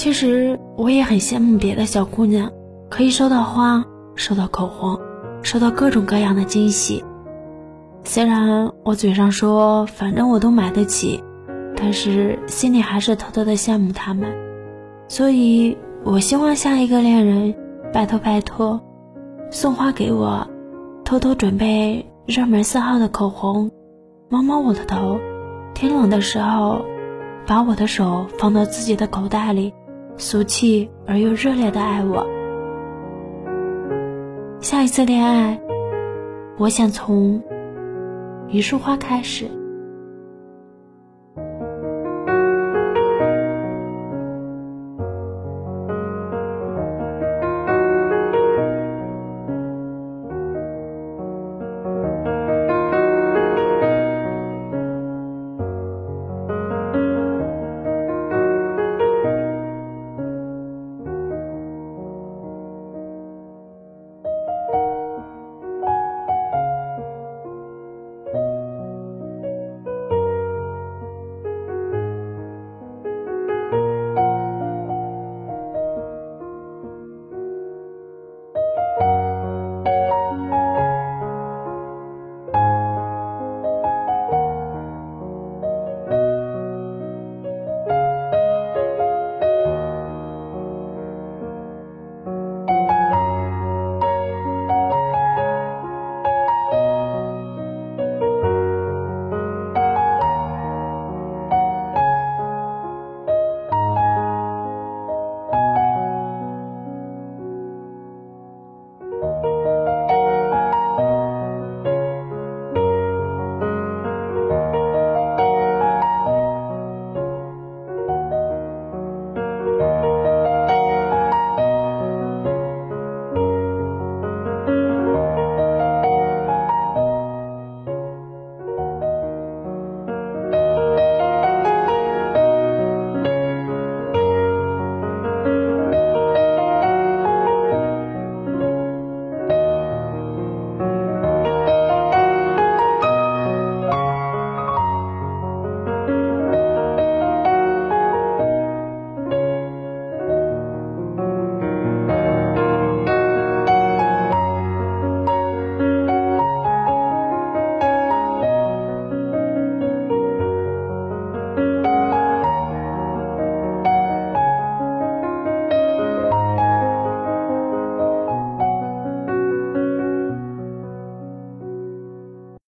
其实我也很羡慕别的小姑娘，可以收到花，收到口红，收到各种各样的惊喜。虽然我嘴上说反正我都买得起，但是心里还是偷偷的羡慕他们。所以，我希望下一个恋人，拜托拜托，送花给我，偷偷准备热门色号的口红，摸摸我的头，天冷的时候，把我的手放到自己的口袋里。俗气而又热烈的爱我。下一次恋爱，我想从一束花开始。